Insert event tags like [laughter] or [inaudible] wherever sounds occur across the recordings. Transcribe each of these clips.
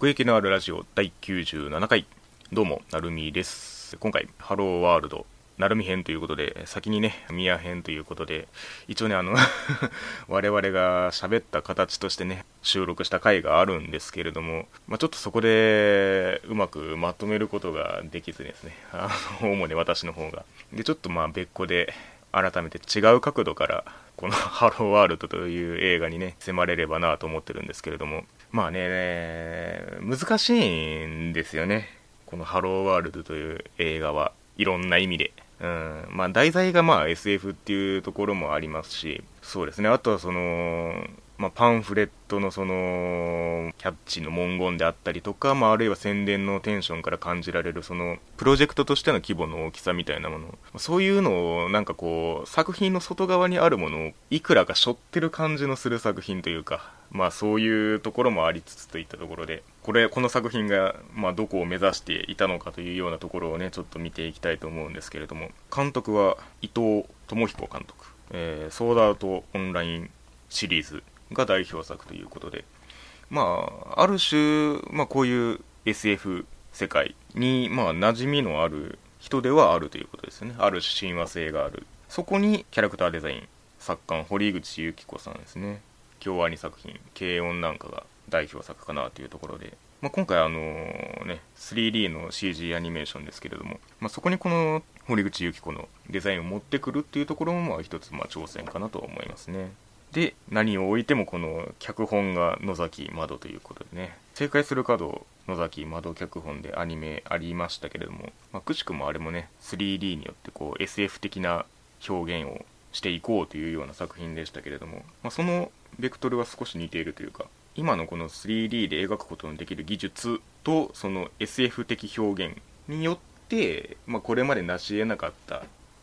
奥行きのあるラジオ第97回。どうもなるみです。今回ハローワールド。なるみ編ということで先にねミヤ編ということで一応ねあの [laughs] 我々が喋った形としてね収録した回があるんですけれども、まあ、ちょっとそこでうまくまとめることができずですね。あの主に私の方が。でちょっとまあ別個で改めて違う角度からこの [laughs] ハローワールドという映画にね迫れればなと思ってるんですけれども。まあね難しいんですよね。このハローワールドという映画は。いろんな意味で。うん。まあ題材がまあ SF っていうところもありますし。そうですね。あとはそのまあ、パンフレットのそのキャッチの文言であったりとか、まあ、あるいは宣伝のテンションから感じられるそのプロジェクトとしての規模の大きさみたいなもの。そういうのをなんかこう作品の外側にあるものをいくらか背負ってる感じのする作品というか。まあそういうところもありつつといったところでこれこの作品がまあどこを目指していたのかというようなところをねちょっと見ていきたいと思うんですけれども監督は伊藤智彦監督、えー、ソードアウトオンラインシリーズが代表作ということで、まあ、ある種、まあ、こういう SF 世界に、まあ、馴染みのある人ではあるということですね。ある種親和性がある。そこにキャラクターデザイン、作家の、堀口由紀子さんですね。京アニ作品、軽音なんかが代表作かなというところで、まあ、今回あのね、3D の CG アニメーションですけれども、まあ、そこにこの堀口由紀子のデザインを持ってくるっていうところもまあ一つまあ挑戦かなと思いますね。で何を置いてもこの脚本が野崎窓ということでね正解する角野崎窓脚本でアニメありましたけれども、まあ、くしくもあれもね 3D によってこう SF 的な表現をしていこうというような作品でしたけれども、まあ、そのベクトルは少し似ているというか今のこの 3D で描くことのできる技術とその SF 的表現によって、まあ、これまで成し得なかった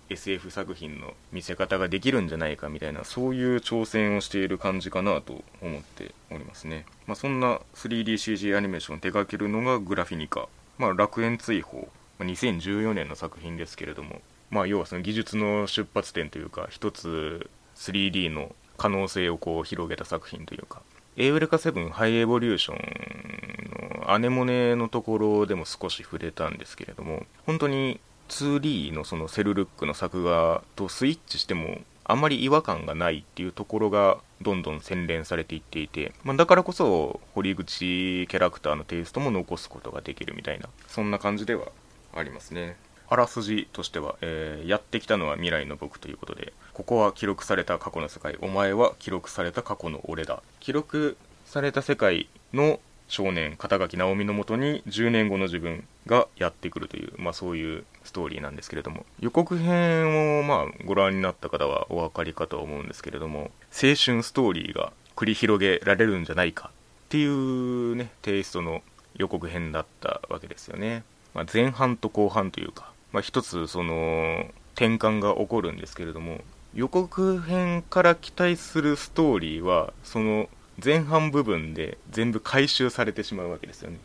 SF 作品の見せ方ができるんじゃないかみたいなそういう挑戦をしている感じかなと思っておりますね、まあ、そんな 3DCG アニメーションを手掛けるのがグラフィニカ、まあ、楽園追放、ま、2014年の作品ですけれども、まあ、要はその技術の出発点というか一つ 3D の可能性をこう広げた作品というか。エウレカ7ハイエボリューションのアネモネのところでも少し触れたんですけれども本当に 2D のそのセルルックの作画とスイッチしてもあんまり違和感がないっていうところがどんどん洗練されていっていて、まあ、だからこそ堀口キャラクターのテイストも残すことができるみたいなそんな感じではありますね。あらすじとしては、えー、やってきたのは未来の僕ということでここは記録された過去の世界お前は記録された過去の俺だ。記録された世界の少年肩書直美のもとに10年後の自分がやってくるという、まあ、そういうストーリーなんですけれども。予告編をまあご覧になった方はお分かりかと思うんですけれども青春ストーリーが繰り広げられるんじゃないかっていうねテイストの予告編だったわけですよね、まあ、前半と後半というか、まあ、一つその転換が起こるんですけれども予告編から期待するストーリーはその前半部分で全部回収されてしまうわけですよね。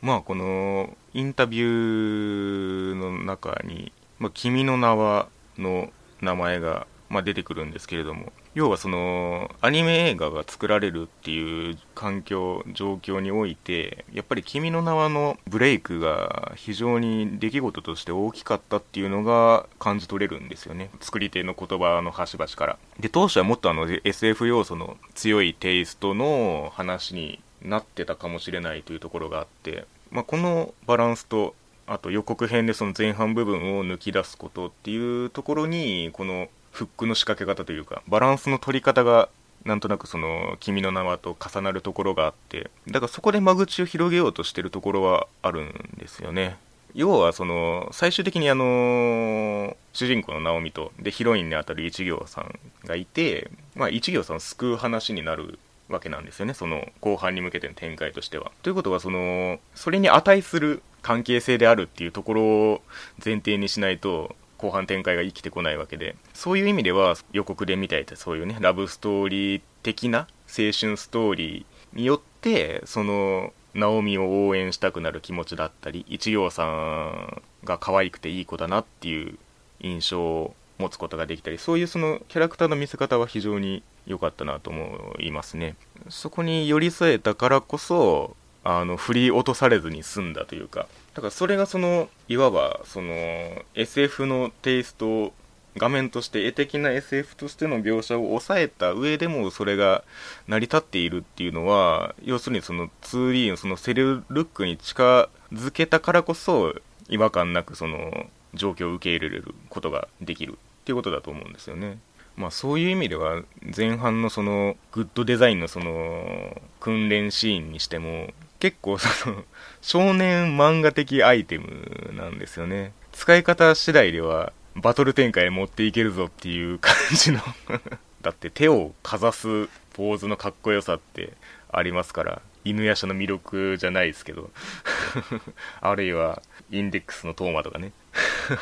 まあこのインタビューの中に「まあ、君の名は」の名前が、まあ、出てくるんですけれども要はそのアニメ映画が作られるっていう環境状況においてやっぱり「君の名は」のブレイクが非常に出来事として大きかったっていうのが感じ取れるんですよね。作り手の言葉の端々から。で当初はもっとあの SF 要素の強いテイストの話になってたかもしれないというところがあって、まあ、このバランスとあと予告編でその前半部分を抜き出すことっていうところにこのフックの仕掛け方というかバランスの取り方がなんとなくその「君の名は」と重なるところがあってだからそこで間口を広げようとしてるところはあるんですよね要はその最終的にあの主人公の直美とでヒロインにあたる一行さんがいて、まあ、一行さんを救う話になるわけなんですよねその後半に向けての展開としては。ということはそのそれに値する関係性であるっていうところを前提にしないと後半展開が生きてこないわけでそういう意味では予告で見たいってそういうねラブストーリー的な青春ストーリーによってその直美を応援したくなる気持ちだったり一行さんが可愛くていい子だなっていう印象を持つことができたりそういうそのキャラクターの見せ方は非常に良かったなと思いますね。そこに寄り添えたからこそあの振り落とされずに済んだというかだからそれがそのいわばその SF のテイスト画面として絵的な SF としての描写を抑えた上でもそれが成り立っているっていうのは要するにその 2D のそのセルルックに近づけたからこそ違和感なくその状況を受け入れることができるっていうことだと思うんですよね。まあそういう意味では前半のそのグッドデザインのその訓練シーンにしても結構その少年漫画的アイテムなんですよね。使い方次第ではバトル展開持っていけるぞっていう感じの [laughs] だって手をかざすポーズのかっこよさってありますから犬夜叉の魅力じゃないですけど [laughs] あるいはインデックスのトーマとかね。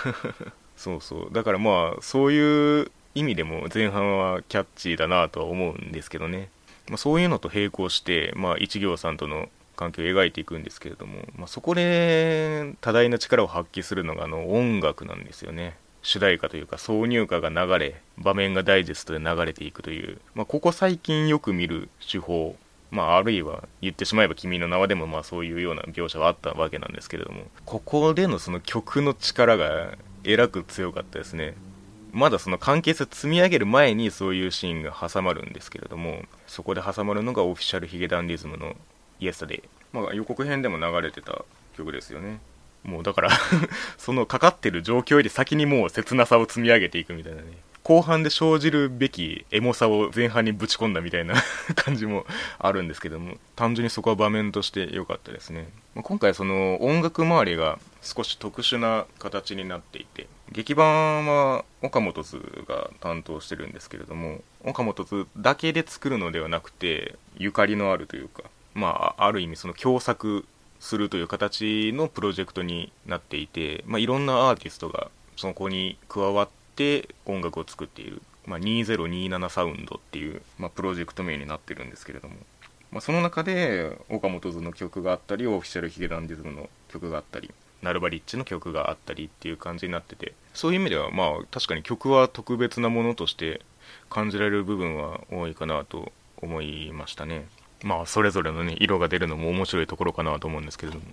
[laughs] そうそう。だからまあそういう意味でも前半はキャッチーだなとは思うんですけどね、まあ、そういうのと並行して、まあ、一行さんとの関係を描いていくんですけれども、まあ、そこで多大な力を発揮するのがあの音楽なんですよね。主題歌というか挿入歌が流れ場面がダイジェストで流れていくという、まあ、ここ最近よく見る手法まあ、あるいは言ってしまえば「君の名は」でもまあそういうような描写はあったわけなんですけれどもここでのその曲の力がえらく強かったですね。まだその関係性積み上げる前にそういうシーンが挟まるんですけれどもそこで挟まるのがオフィシャルヒゲダンディズムの「イエスタデイ」まあ、予告編でも流れてた曲ですよね。もうだから [laughs] そのかかってる状況より先にもう切なさを積み上げていくみたいなね。後半で生じるべきエモさを前半にぶち込んだみたいな [laughs] 感じもあるんですけども単純にそこは場面として良かったですね、まあ、今回その音楽周りが少し特殊な形になっていて劇版は岡本図が担当してるんですけれども岡本図だけで作るのではなくてゆかりのあるというかまあある意味その共作するという形のプロジェクトになっていて、まあ、いろんなアーティストがそこに加わって音楽を作っている、まあ、2027サウンドっていう、まあ、プロジェクト名になってるんですけれども、まあ、その中で岡本図の曲があったりオフィシャルヒゲダンディズムの曲があったりナルバリッチの曲があったりっていう感じになってて。そういう意味ではまあ確かに曲は特別なものとして感じられる部分は多いかなと思いましたね。まあそれぞれのね色が出るのも面白いところかなと思うんですけれども。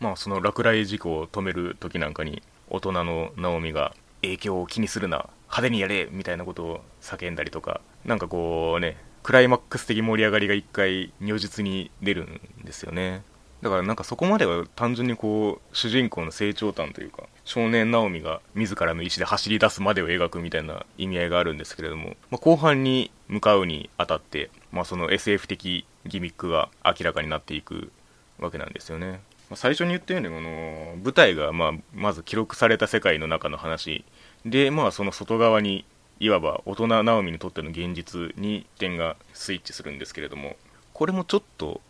まあその落雷事故を止める時なんかに大人のナオミが影響を気にするな派手にやれみたいなことを叫んだりとか。なんかこうねクライマックス的盛り上がりが一回如実に出るんですよね。だからなんかそこまでは単純にこう主人公の成長譚というか少年直美が自らの意思で走り出すまでを描くみたいな意味合いがあるんですけれども、まあ、後半に向かうにあたって、まあ、その SF 的ギミックが明らかになっていくわけなんですよね。まあ、最初に言ったようにこの舞台がまあまず記録された世界の中の話で、まあ、その外側にいわば大人直美にとっての現実に点がスイッチするんですけれどもこれもちょっと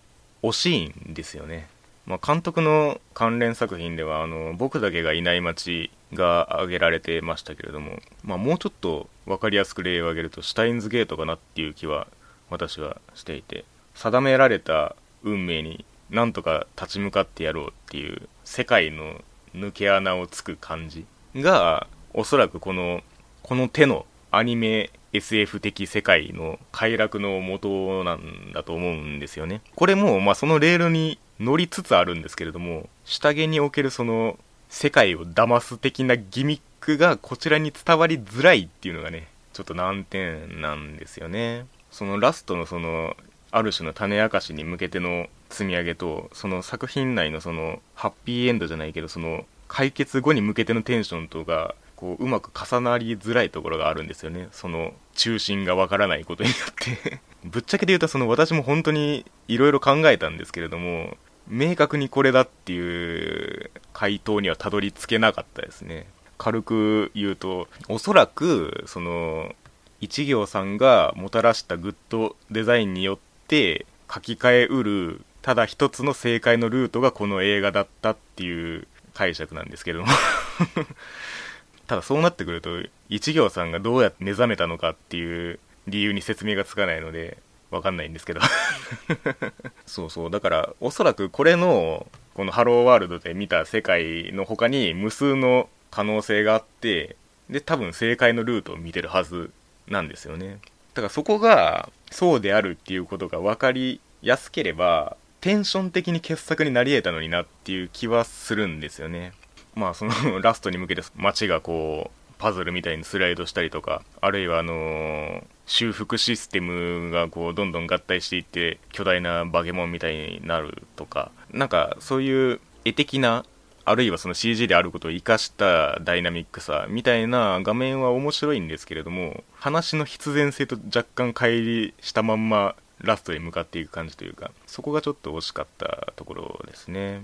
惜しいんですよね。まあ、監督の関連作品ではあの僕だけがいない街が挙げられてましたけれども、まあ、もうちょっと分かりやすく例を挙げるとシュタインズゲートかなっていう気は私はしていて定められた運命になんとか立ち向かってやろうっていう世界の抜け穴をつく感じがおそらくこのこの手のアニメ SF 的世界の快楽の元なんだと思うんですよね。これもまあそのレールに乗りつつあるんですけれども下着におけるその世界を騙す的なギミックがこちらに伝わりづらいっていうのがねちょっと難点なんですよね。そのラストのそのある種の種明かしに向けての積み上げとその作品内のそのハッピーエンドじゃないけどその解決後に向けてのテンションとかこううまく重なりづらいところがあるんですよね。その中心がわからないことによって。[laughs] ぶっちゃけで言うとその私も本当にいろいろ考えたんですけれども明確にこれだっていう回答にはたどり着けなかったですね。軽く言うとおそらくその一行さんがもたらしたグッドデザインによって書き換えうるただ一つの正解のルートがこの映画だったっていう解釈なんですけども。[laughs] ただそうなってくると一行さんがどうやって目覚めたのかっていう理由に説明がつかないのでわかんないんですけど。[laughs] そうそう。だからおそらくこれのこのハローワールドで見た世界の他に無数の可能性があってで多分正解のルートを見てるはずなんですよね。だからそこがそうであるっていうことが分かりやすければテンション的に傑作になり得たのになっていう気はするんですよね。まあその [laughs] ラストに向けて街がこうパズルみたいにスライドしたりとかあるいはあのー、修復システムがこうどんどん合体していって巨大なバケモンみたいになるとかなんかそういう絵的なあるいはその CG であることを生かしたダイナミックさみたいな画面は面白いんですけれども話の必然性と若干乖離したまんまラストへ向かっていく感じというかそこがちょっと惜しかったところですね。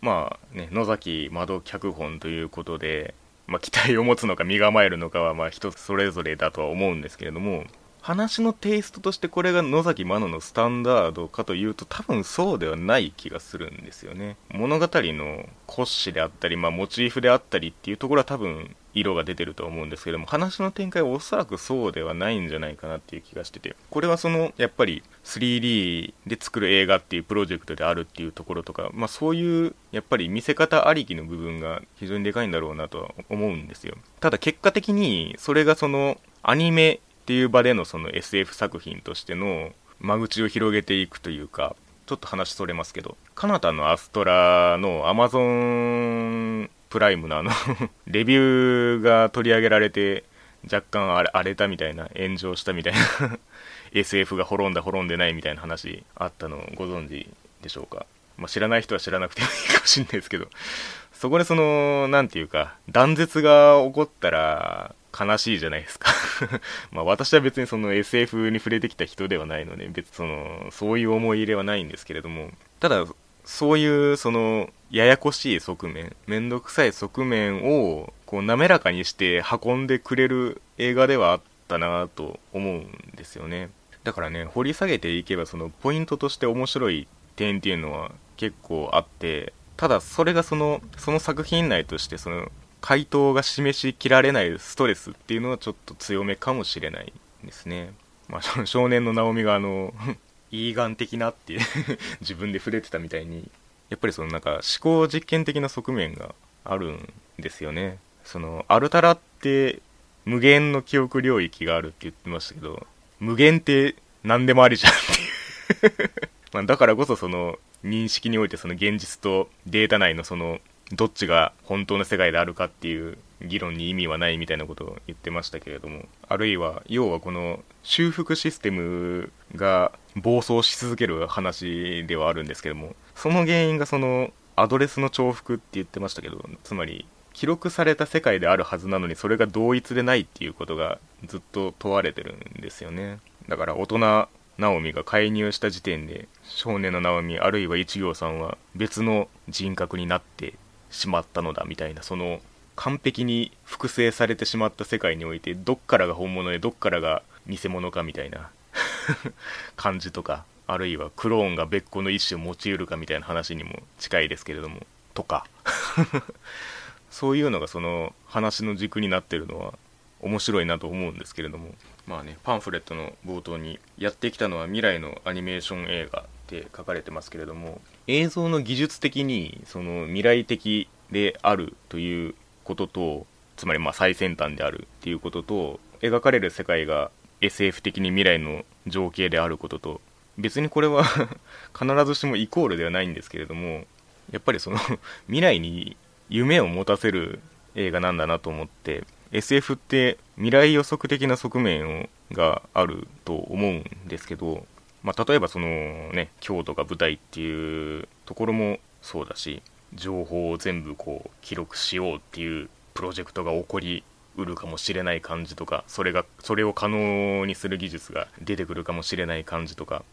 まあね野崎窓脚本ということでまあ、期待を持つのか身構えるのかはまあ人それぞれだとは思うんですけれども話のテイストとしてこれが野崎真乃のスタンダードかというと多分そうではない気がするんですよね。物語の骨子であったり、まあ、モチーフであったりっていうところは多分色が出てると思うんですけども話の展開はおそらくそうではないんじゃないかなっていう気がしててこれはそのやっぱり 3D で作る映画っていうプロジェクトであるっていうところとか、まあ、そういうやっぱり見せ方ありきの部分が非常にでかいんだろうなとは思うんですよ。ただ結果的にそれがそのアニメっていう場でのその SF 作品としての間口を広げていくというかちょっと話それますけどカナタのアストラのアマゾンプライムのあの [laughs] レビューが取り上げられて若干荒れたみたいな炎上したみたいな [laughs] SF が滅んだ滅んでないみたいな話あったのをご存知でしょうか、まあ、知らない人は知らなくてもいいかもしれないですけどそこでその何て言うか断絶が起こったら悲しいじゃないですか [laughs] まあ私は別にその SF に触れてきた人ではないので、別その、そういう思い入れはないんですけれども、ただ、そういうその、ややこしい側面、めんどくさい側面を、こう滑らかにして運んでくれる映画ではあったなと思うんですよね。だからね、掘り下げていけばそのポイントとして面白い点っていうのは結構あって、ただそれがその、その作品内としてその回答が示しきられないストレスっていうのはちょっと強めかもしれないですね。まあ、少年のナオミがあの、イーガン的なって [laughs] 自分で触れてたみたいに、やっぱりそのなんか思考実験的な側面があるんですよね。その、アルタラって無限の記憶領域があるって言ってましたけど、無限って何でもありじゃんっていう [laughs] まだからこそその認識においてその現実とデータ内のそのどっちが本当の世界であるかっていう議論に意味はないみたいなことを言ってましたけれどもあるいは要はこの修復システムが暴走し続ける話ではあるんですけどもその原因がそのアドレスの重複って言ってましたけどつまり記録された世界であるはずなのにそれが同一でないっていうことがずっと問われてるんですよね。だから大人ナオミが介入した時点で少年のナオミあるいは一行さんは別の人格になってしまったのだみたいなその完璧に複製されてしまった世界においてどっからが本物でどっからが偽物かみたいな [laughs] 感じとかあるいはクローンが別個の意思を持ち得るかみたいな話にも近いですけれどもとか [laughs] そういうのがその話の軸になってるのは面白いなと思うんですけれども。まあねパンフレットの冒頭にやってきたのは未来のアニメーション映画って書かれてますけれども映像の技術的にその未来的であるということとつまりま最先端であるっていうことと描かれる世界が SF 的に未来の情景であることと別にこれは [laughs] 必ずしもイコールではないんですけれどもやっぱりその [laughs] 未来に夢を持たせる映画なんだなと思って SF って未来予測的な側面をがあると思うんですけどまあ、例えばそのね京都が舞台っていうところもそうだし情報を全部こう記録しようっていうプロジェクトが起こりうるかもしれない感じとかそれがそれを可能にする技術が出てくるかもしれない感じとか。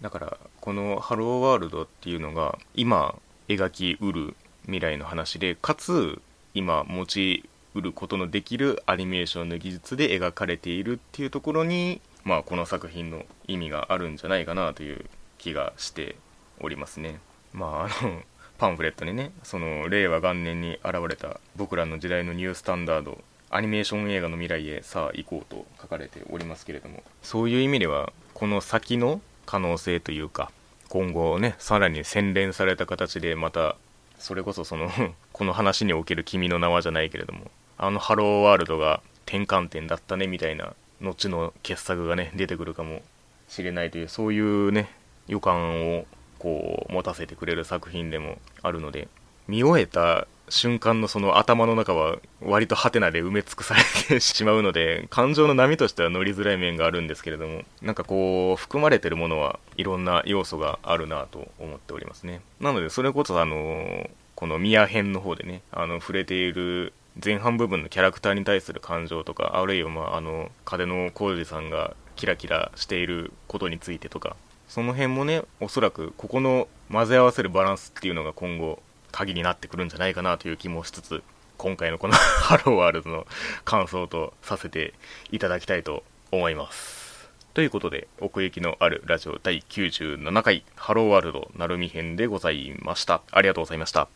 だからこの「ハローワールド」っていうのが今描きうる未来の話でかつ今持ちうることのできるアニメーションの技術で描かれているっていうところにまあ、この作品の意味があるんじゃないかなという気がしておりますね。まあ、あのパンフレットにねその令和元年に現れた僕らの時代のニュースタンダードアニメーション映画の未来へさあ行こうと書かれておりますけれどもそういう意味ではこの先の可能性というか今後ねさらに洗練された形でまたそれこそその [laughs] この話における君の名はじゃないけれどもあのハローワールドが転換点だったねみたいな後の傑作がね出てくるかもしれないというそういうね予感をこう持たせてくれる作品でもあるので見終えた瞬間のその頭の中は割とハテナで埋め尽くされてしまうので感情の波としては乗りづらい面があるんですけれどもなんかこう含まれてるものはいろんな要素があるなと思っておりますねなのでそれこそあのこのミヤ編の方でねあの触れている前半部分のキャラクターに対する感情とかあるいはまああの風の浩二さんがキラキラしていることについてとかその辺もねおそらくここの混ぜ合わせるバランスっていうのが今後鍵になってくるんじゃないかなという気もしつつ今回のこのハローワールドの感想とさせていただきたいと思います。ということで奥行きのあるラジオ第97回ハローワールドなるみ編でございました。ありがとうございました。